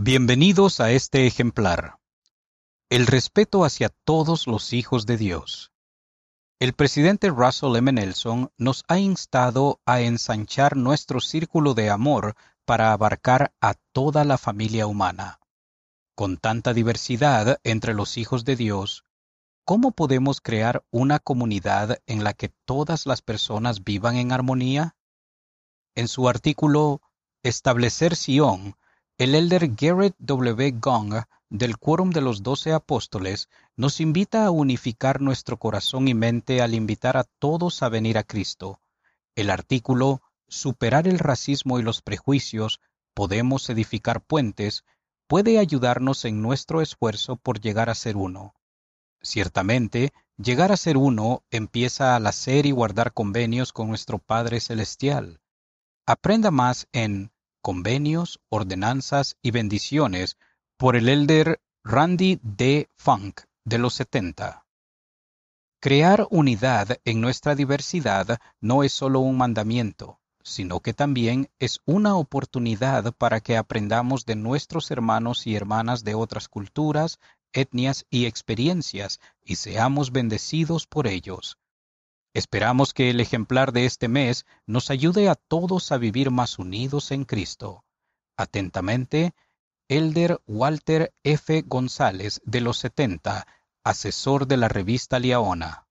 Bienvenidos a este ejemplar. El respeto hacia todos los hijos de Dios. El presidente Russell M. Nelson nos ha instado a ensanchar nuestro círculo de amor para abarcar a toda la familia humana. Con tanta diversidad entre los hijos de Dios, ¿cómo podemos crear una comunidad en la que todas las personas vivan en armonía? En su artículo Establecer Sion, el elder Garrett W. Gong del Quórum de los Doce Apóstoles nos invita a unificar nuestro corazón y mente al invitar a todos a venir a Cristo. El artículo Superar el racismo y los prejuicios, podemos edificar puentes, puede ayudarnos en nuestro esfuerzo por llegar a ser uno. Ciertamente, llegar a ser uno empieza al hacer y guardar convenios con nuestro Padre Celestial. Aprenda más en Convenios, Ordenanzas y Bendiciones por el elder Randy D. Funk de los 70. Crear unidad en nuestra diversidad no es solo un mandamiento, sino que también es una oportunidad para que aprendamos de nuestros hermanos y hermanas de otras culturas, etnias y experiencias y seamos bendecidos por ellos. Esperamos que el ejemplar de este mes nos ayude a todos a vivir más unidos en Cristo. Atentamente, Elder Walter F. González de los 70, asesor de la revista Liaona.